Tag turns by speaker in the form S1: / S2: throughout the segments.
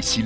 S1: Ici.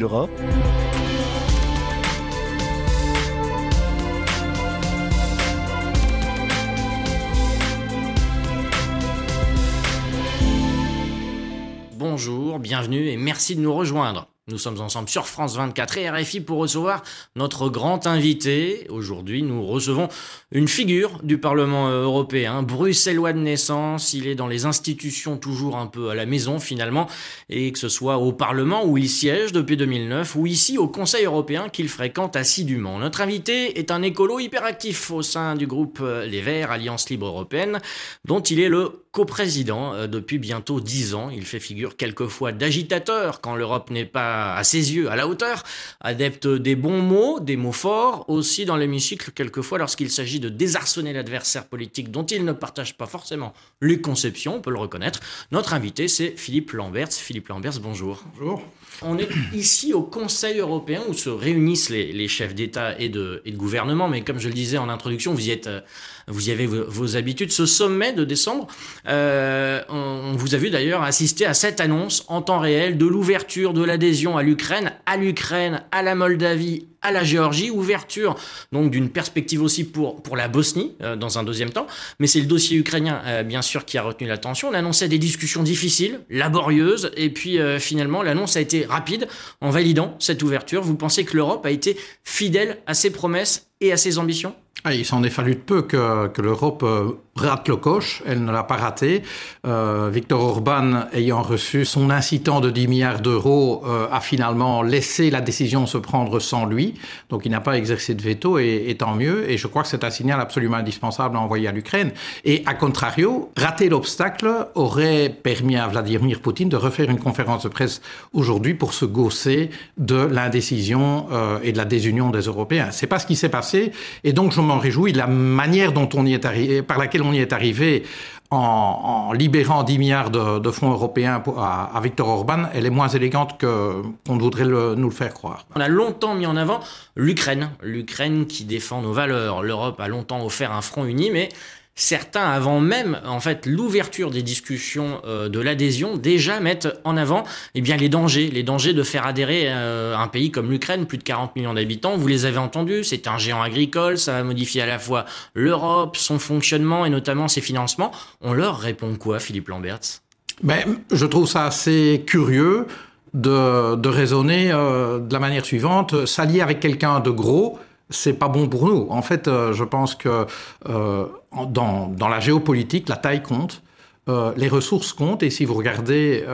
S2: Bonjour, bienvenue et merci de nous rejoindre. Nous sommes ensemble sur France 24 et RFI pour recevoir notre grand invité. Aujourd'hui, nous recevons une figure du Parlement européen, bruxellois de naissance. Il est dans les institutions toujours un peu à la maison finalement, et que ce soit au Parlement où il siège depuis 2009 ou ici au Conseil européen qu'il fréquente assidûment. Notre invité est un écolo hyperactif au sein du groupe Les Verts, Alliance Libre Européenne, dont il est le coprésident euh, depuis bientôt dix ans. Il fait figure quelquefois d'agitateur quand l'Europe n'est pas à ses yeux à la hauteur, adepte des bons mots, des mots forts, aussi dans l'hémicycle quelquefois lorsqu'il s'agit de désarçonner l'adversaire politique dont il ne partage pas forcément les conceptions, on peut le reconnaître. Notre invité, c'est Philippe Lamberts. Philippe Lamberts, bonjour.
S3: Bonjour.
S2: On est ici au Conseil européen où se réunissent les, chefs d'État et de, et de gouvernement, mais comme je le disais en introduction, vous y êtes, euh, vous y avez vos, habitudes. Ce sommet de décembre, euh, on, vous a vu d'ailleurs assister à cette annonce en temps réel de l'ouverture de l'adhésion à l'Ukraine, à l'Ukraine, à la Moldavie, à la Géorgie, ouverture donc d'une perspective aussi pour, pour la Bosnie euh, dans un deuxième temps, mais c'est le dossier ukrainien euh, bien sûr qui a retenu l'attention. On annonçait des discussions difficiles, laborieuses, et puis finalement l'annonce a été rapide en validant cette ouverture. Vous pensez que l'Europe a été fidèle à ses promesses et à ses ambitions?
S3: Ah, il s'en est fallu de peu que, l'Europe euh, rate le coche, elle ne l'a pas raté. Euh, Victor Orban, ayant reçu son incitant de 10 milliards d'euros, euh, a finalement laissé la décision se prendre sans lui. Donc il n'a pas exercé de veto et, tant mieux. Et je crois que c'est un signal absolument indispensable à envoyer à l'Ukraine. Et à contrario, rater l'obstacle aurait permis à Vladimir Poutine de refaire une conférence de presse aujourd'hui pour se gausser de l'indécision euh, et de la désunion des Européens. C'est pas ce qui s'est passé. Et donc je m'en réjouis la manière dont on y est arrivé, par laquelle on y est arrivé en, libérant 10 milliards de, fonds européens à, Victor Orban, elle est moins élégante qu'on voudrait nous le faire croire.
S2: On a longtemps mis en avant l'Ukraine, l'Ukraine qui défend nos valeurs. L'Europe a longtemps offert un front uni, mais certains, avant même en fait l'ouverture des discussions euh, de l'adhésion, déjà mettent en avant eh bien les dangers, les dangers de faire adhérer euh, un pays comme l'Ukraine, plus de 40 millions d'habitants. Vous les avez entendus, c'est un géant agricole, ça va modifier à la fois l'Europe, son fonctionnement et notamment ses financements. On leur répond quoi, Philippe Lamberts?
S3: Ben, je trouve ça assez curieux de, raisonner euh, de la manière suivante, s'allier avec quelqu'un de gros c'est pas bon pour nous. En fait, euh, je pense que euh, dans, la géopolitique, la taille compte. Euh, les ressources comptent et si vous regardez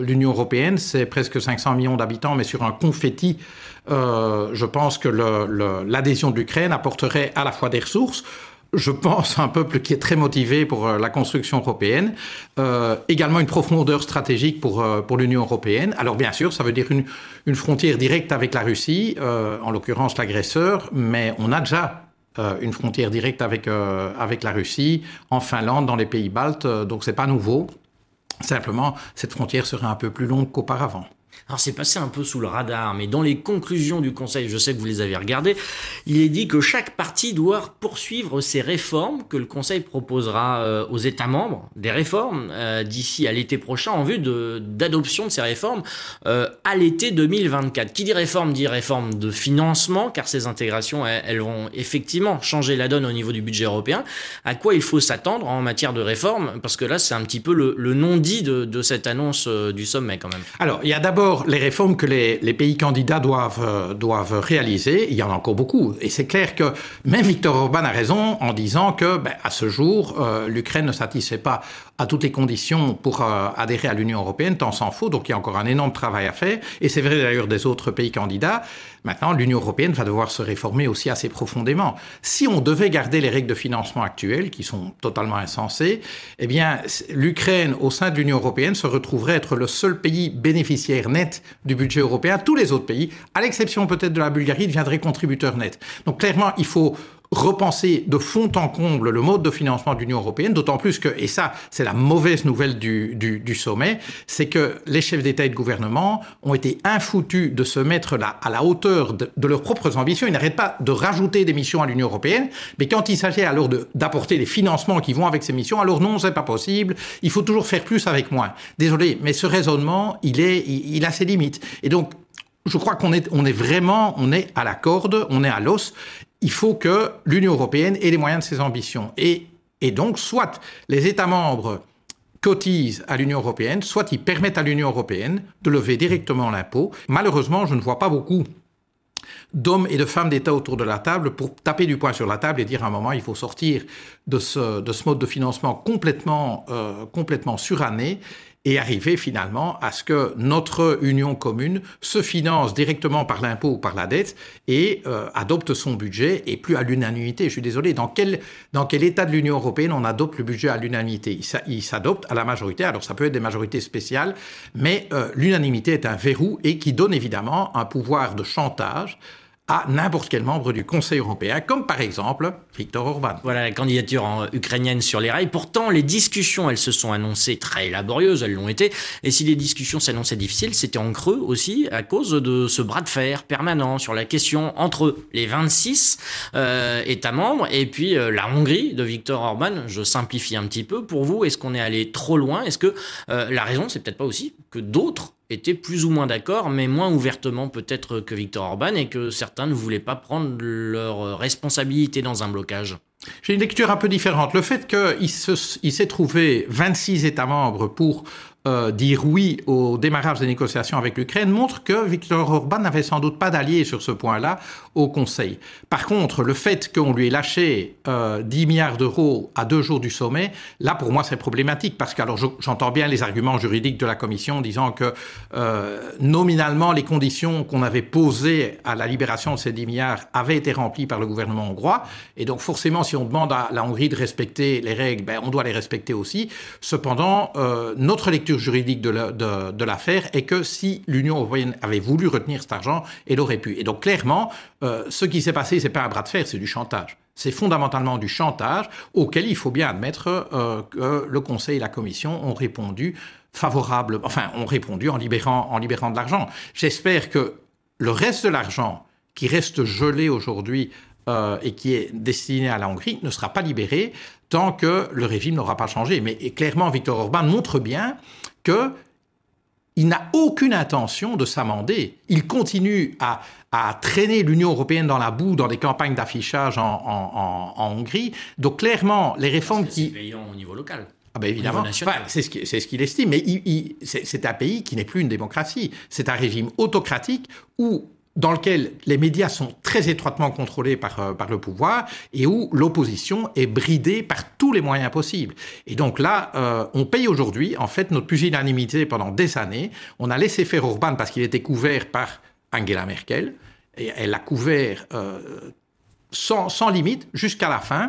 S3: l'Union européenne, c'est presque 500 millions d'habitants, mais sur un confetti, je pense que l'adhésion de l'Ukraine apporterait à la fois des ressources, je pense, un peuple qui est très motivé pour euh, la construction européenne, euh, également une profondeur stratégique pour, euh, pour l'Union européenne. Alors bien sûr, ça veut dire une, une frontière directe avec la Russie, euh, en l'occurrence l'agresseur, mais on a déjà euh, une frontière directe avec, avec la Russie, en Finlande, dans les pays baltes, donc c'est pas nouveau. Simplement, cette frontière serait un peu plus longue qu'auparavant.
S2: Alors c'est passé un peu sous le radar, mais dans les conclusions du Conseil, je sais que vous les avez regardées, il est dit que chaque parti doit poursuivre ses réformes que le Conseil proposera euh, aux États membres, des réformes euh, d'ici à l'été prochain en vue d'adoption de, ces réformes euh, à l'été 2024. Qui dit réforme dit réforme de financement, car ces intégrations, elles, vont effectivement changer la donne au niveau du budget européen. À quoi il faut s'attendre en matière de réforme? Parce que là, c'est un petit peu le, le non-dit de, de cette annonce du sommet quand même.
S3: Alors, il y a d'abord les réformes que les, pays candidats doivent, euh, doivent réaliser, il y en a encore beaucoup. Et c'est clair que même Viktor Orban a raison en disant que, ben, à ce jour, euh, l'Ukraine ne satisfait pas à toutes les conditions pour euh, adhérer à l'Union européenne, tant s'en faut. Donc il y a encore un énorme travail à faire. Et c'est vrai d'ailleurs des autres pays candidats. Maintenant, l'Union européenne va devoir se réformer aussi assez profondément. Si on devait garder les règles de financement actuelles, qui sont totalement insensées, eh bien, l'Ukraine, au sein de l'Union européenne, se retrouverait être le seul pays bénéficiaire net du budget européen. Tous les autres pays, à l'exception peut-être de la Bulgarie, deviendraient contributeurs nets. Donc clairement, il faut repenser de fond en comble le mode de financement de l'Union européenne, d'autant plus que, et ça c'est la mauvaise nouvelle du, du, sommet, c'est que les chefs d'État et de gouvernement ont été infoutus de se mettre là à la hauteur de, leurs propres ambitions. Ils n'arrêtent pas de rajouter des missions à l'Union européenne, mais quand il s'agit alors d'apporter des financements qui vont avec ces missions, alors non, c'est pas possible, il faut toujours faire plus avec moins. Désolé, mais ce raisonnement, il, est, il, il a ses limites. Et donc, je crois qu'on est, on est vraiment, on est à la corde, on est à l'os. Il faut que l'Union européenne ait les moyens de ses ambitions. Et, donc, soit les États membres cotisent à l'Union européenne, soit ils permettent à l'Union européenne de lever directement l'impôt. Malheureusement, je ne vois pas beaucoup d'hommes et de femmes d'État autour de la table pour taper du poing sur la table et dire à un moment il faut sortir de ce, de ce mode de financement complètement, euh, complètement suranné et arriver finalement à ce que notre union commune se finance directement par l'impôt ou par la dette et euh, adopte son budget et plus à l'unanimité. Je suis désolé, dans quel, dans quel état de l'Union européenne on adopte le budget à l'unanimité? Il s'adopte à la majorité, alors ça peut être des majorités spéciales, mais euh, l'unanimité est un verrou et qui donne évidemment un pouvoir de chantage à n'importe quel membre du Conseil européen, comme par exemple Viktor Orban.
S2: Voilà la candidature ukrainienne sur les rails. Pourtant, les discussions, elles se sont annoncées très laborieuses, elles l'ont été. Et si les discussions s'annonçaient difficiles, c'était en creux aussi à cause de ce bras de fer permanent sur la question entre les 26 euh, États membres et puis euh, la Hongrie de Viktor Orban. Je simplifie un petit peu. Pour vous, est-ce qu'on est allé trop loin? Est-ce que euh, la raison, c'est peut-être pas aussi que d'autres étaient plus ou moins d'accord, mais moins ouvertement peut-être que Viktor Orban, et que certains ne voulaient pas prendre leur responsabilité dans un blocage.
S3: J'ai une lecture un peu différente. Le fait qu'il s'est trouvé 26 États membres pour euh, dire oui au démarrage des négociations avec l'Ukraine montre que Viktor Orban n'avait sans doute pas d'allié sur ce point-là au Conseil. Par contre, le fait qu'on lui ait lâché euh, 10 milliards d'euros à deux jours du sommet, là pour moi c'est problématique parce que alors j'entends bien les arguments juridiques de la Commission disant que euh, nominalement les conditions qu'on avait posées à la libération de ces 10 milliards avaient été remplies par le gouvernement hongrois et donc forcément si on demande à la Hongrie de respecter les règles, ben, on doit les respecter aussi. Cependant, euh, notre lecture juridique de l'affaire est que si l'Union européenne avait voulu retenir cet argent, elle aurait pu. Et donc clairement, euh, ce qui s'est passé, c'est pas un bras de fer, c'est du chantage. C'est fondamentalement du chantage auquel il faut bien admettre euh, que le Conseil et la Commission ont répondu favorable, enfin ont répondu en libérant, en libérant de l'argent. J'espère que le reste de l'argent qui reste gelé aujourd'hui euh, et qui est destiné à la Hongrie ne sera pas libéré tant que le régime n'aura pas changé. Mais clairement, Viktor Orban montre bien que il n'a aucune intention de s'amender. Il continue à, traîner l'Union européenne dans la boue dans des campagnes d'affichage en, Hongrie. Donc clairement, les réformes qui...
S2: C'est au niveau local.
S3: Ah ben évidemment, c'est ce qu'il estime, mais c'est un pays qui n'est plus une démocratie. C'est un régime autocratique où dans lequel les médias sont très étroitement contrôlés par, euh, par le pouvoir et où l'opposition est bridée par tous les moyens possibles. Et donc là, euh, on paye aujourd'hui, en fait, notre pusillanimité pendant des années. On a laissé faire Orban parce qu'il était couvert par Angela Merkel, et elle l'a couvert euh, sans, sans limite jusqu'à la fin.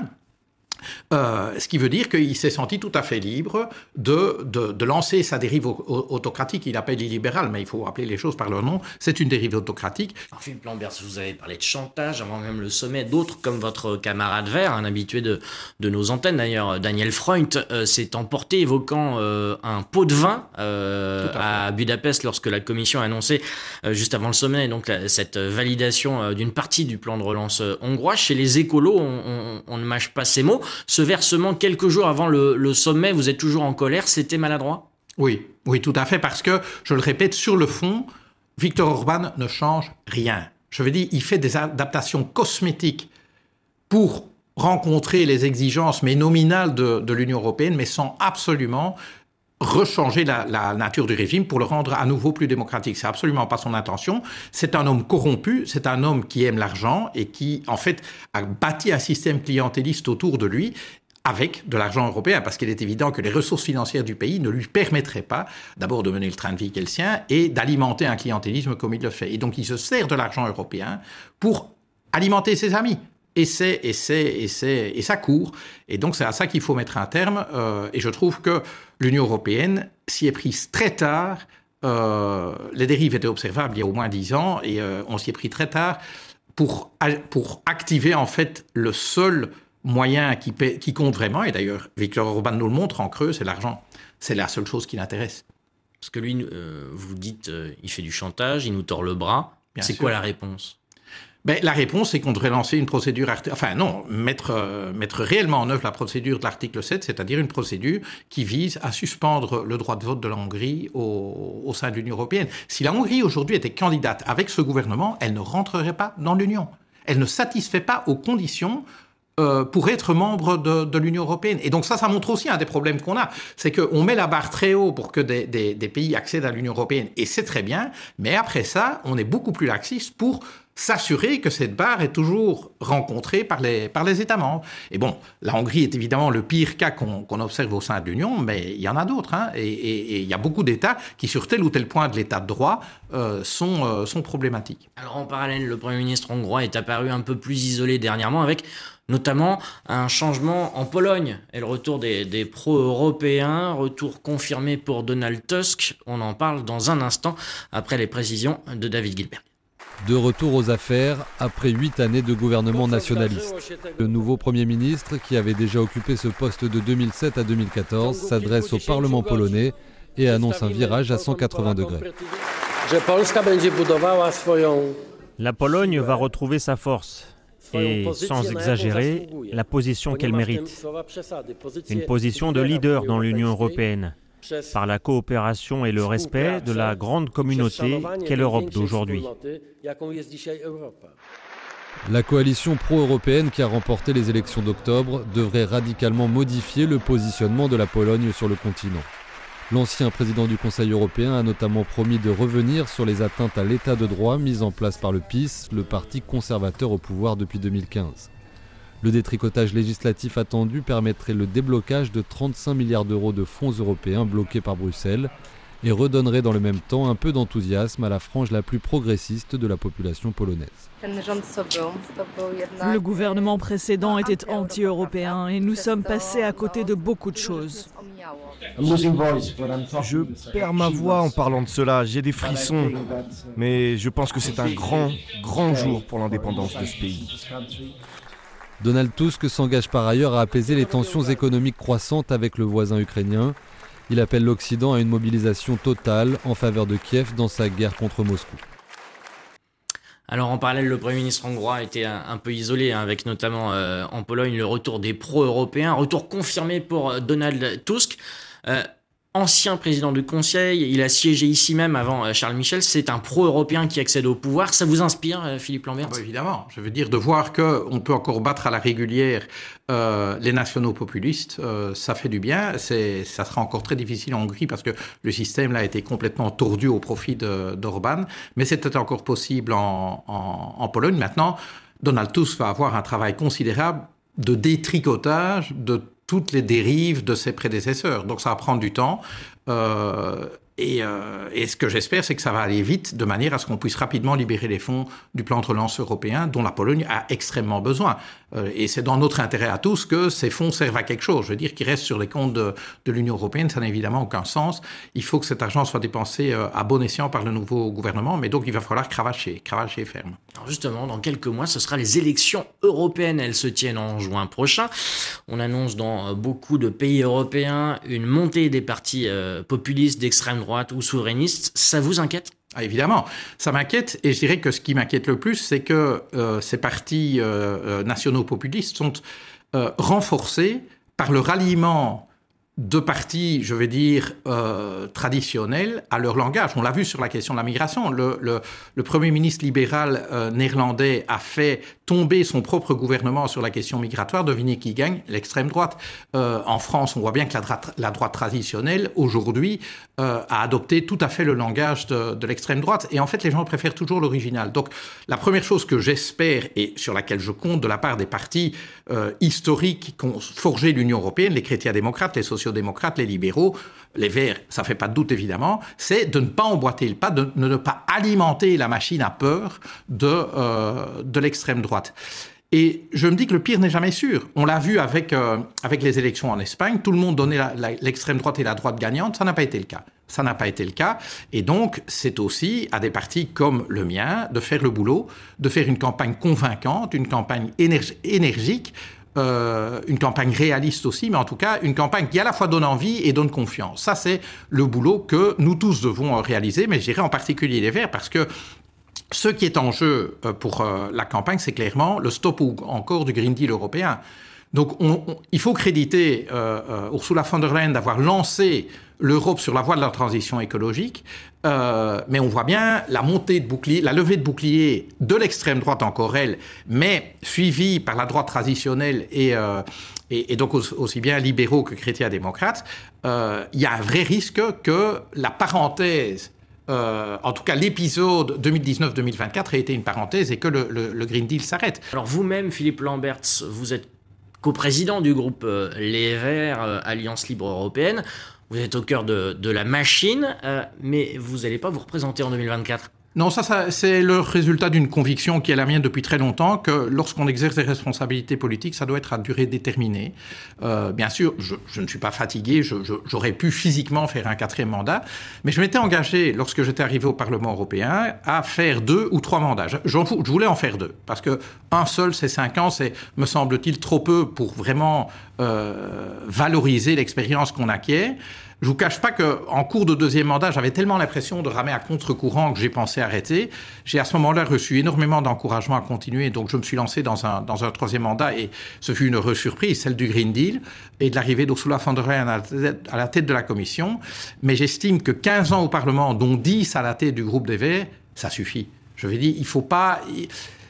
S3: Euh, ce qui veut dire qu'il s'est senti tout à fait libre de, de, lancer sa dérive autocratique. Il appelle illibérale, mais il faut appeler les choses par leur nom. C'est une dérive autocratique.
S2: Philippe Lambert, vous avez parlé de chantage avant même le sommet. D'autres, comme votre camarade vert, un habitué de, de nos antennes d'ailleurs, Daniel Freund, euh, s'est emporté évoquant euh, un pot de vin à, Budapest lorsque la Commission a annoncé juste avant le sommet donc cette validation d'une partie du plan de relance hongrois. Chez les écolos, on, on ne mâche pas ces mots ce versement quelques jours avant le, sommet, vous êtes toujours en colère, c'était maladroit?
S3: Oui, oui, tout à fait, parce que, je le répète, sur le fond, Victor Orban ne change rien. Je veux dire, il fait des adaptations cosmétiques pour rencontrer les exigences, mais nominales de l'Union européenne, mais sans absolument rechanger la, nature du régime pour le rendre à nouveau plus démocratique. C'est absolument pas son intention. C'est un homme corrompu, c'est un homme qui aime l'argent et qui, en fait, a bâti un système clientéliste autour de lui avec de l'argent européen, parce qu'il est évident que les ressources financières du pays ne lui permettraient pas d'abord de mener le train de vie qu'elle sien et d'alimenter un clientélisme comme il le fait. Et donc il se sert de l'argent européen pour alimenter ses amis et c'est et c'est et c'est et ça court. Et donc c'est à ça qu'il faut mettre un terme. Euh, et je trouve que l'Union européenne s'y est prise très tard. Euh, les dérives étaient observables il y a au moins dix ans et euh, on s'y est pris très tard pour pour activer en fait le seul moyen qui, qui compte vraiment. Et d'ailleurs, Victor Orban nous le montre en creux, c'est l'argent. C'est la seule chose qui l'intéresse.
S2: Parce que lui, vous dites, il fait du chantage, il nous tord le bras. C'est quoi la réponse?
S3: Ben, la réponse, c'est qu'on devrait lancer une procédure, enfin non, mettre, euh, mettre réellement en œuvre la procédure de l'article 7, c'est-à-dire une procédure qui vise à suspendre le droit de vote de la Hongrie au, sein de l'Union européenne. Si la Hongrie aujourd'hui était candidate avec ce gouvernement, elle ne rentrerait pas dans l'Union. Elle ne satisfait pas aux conditions euh, pour être membre de, l'Union européenne. Et donc ça, ça montre aussi un des problèmes qu'on a, c'est qu'on met la barre très haut pour que des pays accèdent à l'Union européenne, et c'est très bien, mais après ça, on est beaucoup plus laxiste pour s'assurer que cette barre est toujours rencontrée par les, par les États membres. Et bon, la Hongrie est évidemment le pire cas qu'on qu observe au sein de l'Union, mais il y en a d'autres. Hein, et il y a beaucoup d'États qui, sur tel ou tel point de l'État de droit, euh, sont, euh, sont problématiques.
S2: Alors en parallèle, le Premier ministre hongrois est apparu un peu plus isolé dernièrement avec notamment un changement en Pologne et le retour des, des pro-européens, retour confirmé pour Donald Tusk. On en parle dans un instant après les précisions de David Gilbert.
S1: De retour aux affaires après huit années de gouvernement nationaliste. Le nouveau Premier ministre, qui avait déjà occupé ce poste de 2007 à 2014, s'adresse au Parlement polonais et annonce un virage à 180 degrés.
S4: La Pologne va retrouver sa force et, sans exagérer, la position qu'elle mérite. Une position de leader dans l'Union européenne par la coopération et le respect de la grande communauté qu'est l'Europe d'aujourd'hui.
S1: La coalition pro-européenne qui a remporté les élections d'octobre devrait radicalement modifier le positionnement de la Pologne sur le continent. L'ancien président du Conseil européen a notamment promis de revenir sur les atteintes à l'état de droit mises en place par le PIS, le parti conservateur au pouvoir depuis 2015. Le détricotage législatif attendu permettrait le déblocage de 35 milliards d'euros de fonds européens bloqués par Bruxelles et redonnerait dans le même temps un peu d'enthousiasme à la frange la plus progressiste de la population polonaise.
S5: Le gouvernement précédent était anti-européen et nous sommes passés à côté de beaucoup de choses.
S6: Je perds ma voix en parlant de cela, j'ai des frissons, mais je pense que c'est un grand, grand jour pour l'indépendance de ce pays.
S1: Donald Tusk s'engage par ailleurs à apaiser les tensions économiques croissantes avec le voisin ukrainien. Il appelle l'Occident à une mobilisation totale en faveur de Kiev dans sa guerre contre Moscou.
S2: Alors en parallèle, le Premier ministre hongrois était un, un peu isolé, hein, avec notamment euh, en Pologne le retour des pro-européens, retour confirmé pour euh, Donald Tusk. Euh, ancien président du Conseil, il a siégé ici même avant euh, Charles Michel, c'est un pro-européen qui accède au pouvoir. Ça vous inspire, euh, Philippe Lambert
S3: ah bah Évidemment, je veux dire, de voir qu'on peut encore battre à la régulière euh, les nationaux populistes, euh, ça fait du bien. Ça sera encore très difficile en Hongrie parce que le système là, a été complètement tordu au profit d'Orban, mais c'était encore possible en, en, en Pologne. Maintenant, Donald Tusk va avoir un travail considérable de détricotage de toutes les dérives de ses prédécesseurs. Donc ça va prendre du temps. Euh, et, euh, et, ce que j'espère, c'est que ça va aller vite, de manière à ce qu'on puisse rapidement libérer les fonds du plan de relance européen, dont la Pologne a extrêmement besoin. Euh, et c'est dans notre intérêt à tous que ces fonds servent à quelque chose. Je veux dire, qu'ils restent sur les comptes de, l'Union européenne, ça n'a évidemment aucun sens. Il faut que cet argent soit dépensé euh, à bon escient par le nouveau gouvernement, mais donc il va falloir cravacher, cravacher ferme.
S2: Alors justement, dans quelques mois, ce sera les élections européennes. Elles se tiennent en juin prochain. On annonce dans beaucoup de pays européens une montée des partis populistes d'extrême droite ou souverainistes. Ça vous inquiète?
S3: Ah, évidemment, ça m'inquiète et je dirais que ce qui m'inquiète le plus, c'est que euh, ces partis euh, nationaux populistes sont euh, renforcés par le ralliement de partis, je vais dire, euh, traditionnels à leur langage. On l'a vu sur la question de la migration. Le, le, le Premier ministre libéral euh, néerlandais a fait tomber son propre gouvernement sur la question migratoire. Devinez qui gagne? L'extrême droite. Euh, en France, on voit bien que la, la droite traditionnelle, aujourd'hui, euh, a adopté tout à fait le langage de, de l'extrême droite. Et en fait, les gens préfèrent toujours l'original. Donc, la première chose que j'espère et sur laquelle je compte de la part des partis euh, historiques qui ont forgé l'Union européenne, les chrétiens démocrates, les sociaux-démocrates, les libéraux, les Verts, ça fait pas de doute évidemment, c'est de ne pas emboîter le pas, de, de, ne pas alimenter la machine à peur de, euh, de l'extrême droite. Et je me dis que le pire n'est jamais sûr. On l'a vu avec, euh, avec les élections en Espagne, tout le monde donnait l'extrême droite et la droite gagnante, ça n'a pas été le cas. Ça n'a pas été le cas. Et donc, c'est aussi à des partis comme le mien de faire le boulot, de faire une campagne convaincante, une campagne énergique, euh, une campagne réaliste aussi, mais en tout cas une campagne qui à la fois donne envie et donne confiance. Ça, c'est le boulot que nous tous devons réaliser, mais je dirais en particulier les Verts, parce que ce qui est en jeu pour la campagne, c'est clairement le stop encore du Green Deal européen. Donc il faut créditer Ursula von der Leyen d'avoir lancé l'Europe sur la voie de la transition écologique, euh, mais on voit bien la montée de bouclier, la levée de bouclier de l'extrême droite encore elle, mais suivie par la droite traditionnelle et, euh, donc aussi bien libéraux que chrétiens-démocrates. Euh, il y a un vrai risque que la parenthèse en tout cas, l'épisode 2019-2024 ait été une parenthèse et que le, le Green Deal s'arrête.
S2: Alors vous-même, Philippe Lamberts, vous êtes co-président du groupe Les Verts, Alliance Libre Européenne. Vous êtes au cœur de, la machine, euh, mais vous n'allez pas vous représenter en 2024.
S3: Non, ça, c'est le résultat d'une conviction qui est la mienne depuis très longtemps, que lorsqu'on exerce des responsabilités politiques, ça doit être à durée déterminée. Euh, bien sûr, je, ne suis pas fatigué, j'aurais pu physiquement faire un quatrième mandat, mais je m'étais engagé, lorsque j'étais arrivé au Parlement européen, à faire deux ou trois mandats. Je, je voulais en faire deux, parce que un seul, c'est cinq ans, c'est, me semble-t-il, trop peu pour vraiment euh, valoriser l'expérience qu'on acquiert. Je vous cache pas que en cours de deuxième mandat, j'avais tellement l'impression de ramer à contre-courant que j'ai pensé arrêter. J'ai à ce moment-là reçu énormément d'encouragement à continuer, donc je me suis lancé dans un, dans un troisième mandat et ce fut une heureuse surprise, celle du Green Deal et de l'arrivée d'Ursula von der Leyen à la tête de la Commission. Mais j'estime que 15 ans au Parlement, dont 10 à la tête du groupe des Verts, ça suffit. Je vais dire, il faut pas,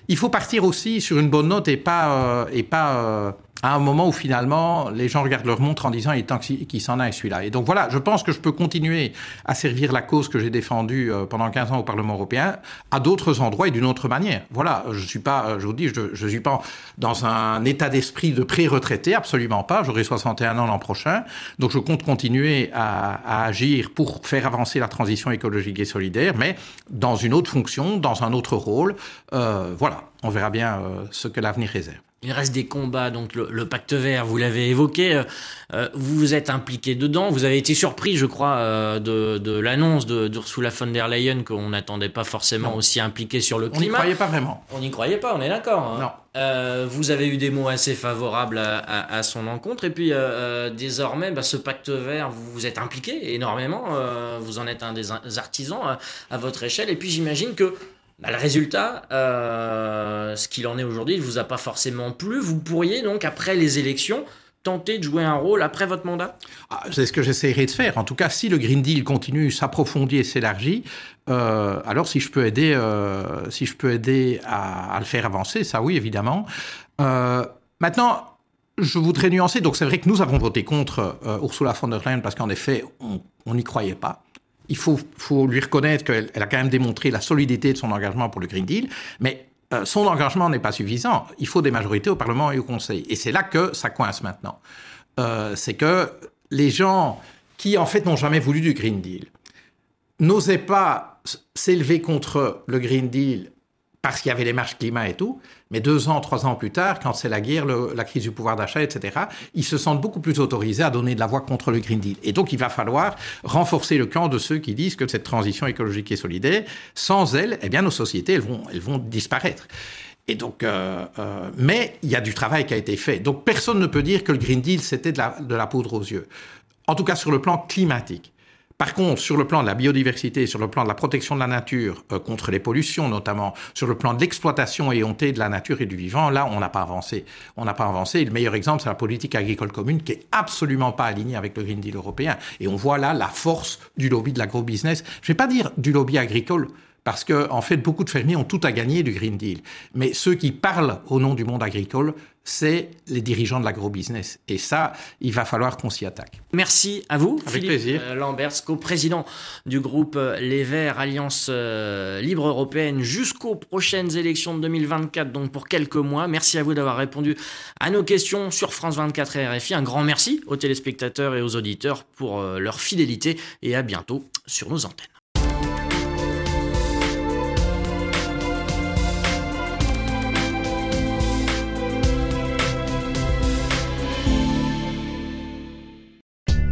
S3: il faut partir aussi sur une bonne note et pas, euh, et pas euh, à un moment où finalement les gens regardent leur montre en disant il est temps qu'il s'en aille celui-là. Et donc voilà, je pense que je peux continuer à servir la cause que j'ai défendue euh, pendant 15 ans au Parlement européen à d'autres endroits et d'une autre manière. Voilà, je suis pas, je vous dis, je, je suis pas dans un état d'esprit de pré-retraité, absolument pas. J'aurai 61 ans l'an prochain, donc je compte continuer à, à agir pour faire avancer la transition écologique et solidaire, mais dans une autre fonction, dans un autre rôle. Euh, voilà, on verra bien euh, ce que l'avenir réserve.
S2: Il reste des combats, donc le, pacte vert, vous l'avez évoqué, euh, euh, vous vous êtes impliqué dedans, vous avez été surpris, je crois, euh, de, de l'annonce d'Ursula von der Leyen qu'on n'attendait pas forcément aussi impliqué sur le climat.
S3: On n'y croyait pas vraiment.
S2: On n'y croyait pas, on est d'accord.
S3: Hein.
S2: Non. vous avez eu des mots assez favorables à, son encontre, et puis désormais, bah, ce pacte vert, vous vous êtes impliqué énormément, vous en êtes un des artisans à votre échelle, et puis j'imagine que bah, le résultat, euh, ce qu'il en est aujourd'hui, ne vous a pas forcément plu. Vous pourriez donc, après les élections, tenter de jouer un rôle après votre mandat?
S3: Ah, C'est ce que j'essaierai de faire. En tout cas, si le Green Deal continue, s'approfondit et s'élargit, euh, alors si je peux aider, euh, si je peux aider à, le faire avancer, ça oui, évidemment. maintenant, je voudrais nuancer. Donc c'est vrai que nous avons voté contre Ursula von der Leyen parce qu'en effet, on n'y croyait pas il faut, lui reconnaître qu'elle a quand même démontré la solidité de son engagement pour le Green Deal, mais euh, son engagement n'est pas suffisant. Il faut des majorités au Parlement et au Conseil. Et c'est là que ça coince maintenant. Euh, c'est que les gens qui, en fait, n'ont jamais voulu du Green Deal, n'osaient pas s'élever contre le Green Deal parce qu'il y avait les marches climat et tout, mais deux ans, trois ans plus tard, quand c'est la guerre, la crise du pouvoir d'achat, etc., ils se sentent beaucoup plus autorisés à donner de la voix contre le Green Deal. Et donc, il va falloir renforcer le camp de ceux qui disent que cette transition écologique et solidaire, sans elle, eh bien, nos sociétés, elles vont, elles vont disparaître. Et donc, euh, euh, mais il y a du travail qui a été fait. Donc, personne ne peut dire que le Green Deal, c'était de la, de la poudre aux yeux. En tout cas, sur le plan climatique. Par contre, sur le plan de la biodiversité, sur le plan de la protection de la nature euh, contre les pollutions notamment, sur le plan de l'exploitation éhontée de la nature et du vivant, là, on n'a pas avancé. On n'a pas avancé. le meilleur exemple, c'est la politique agricole commune qui est absolument pas alignée avec le Green Deal européen. Et on voit là la force du lobby de l'agro-business. Je vais pas dire du lobby agricole, parce que en fait, beaucoup de fermiers ont tout à gagner du Green Deal. Mais ceux qui parlent au nom du monde agricole, c'est les dirigeants de l'agrobusiness. Et ça, il va falloir qu'on s'y attaque.
S2: Merci à vous,
S3: Avec Philippe plaisir.
S2: Euh, Lamberts, co-président du groupe euh, Les Verts, Alliance euh, Libre Européenne, jusqu'aux prochaines élections de 2024, donc pour quelques mois. Merci à vous d'avoir répondu à nos questions sur France 24 et RFI. Un grand merci aux téléspectateurs et aux auditeurs pour leur fidélité et à bientôt sur nos antennes.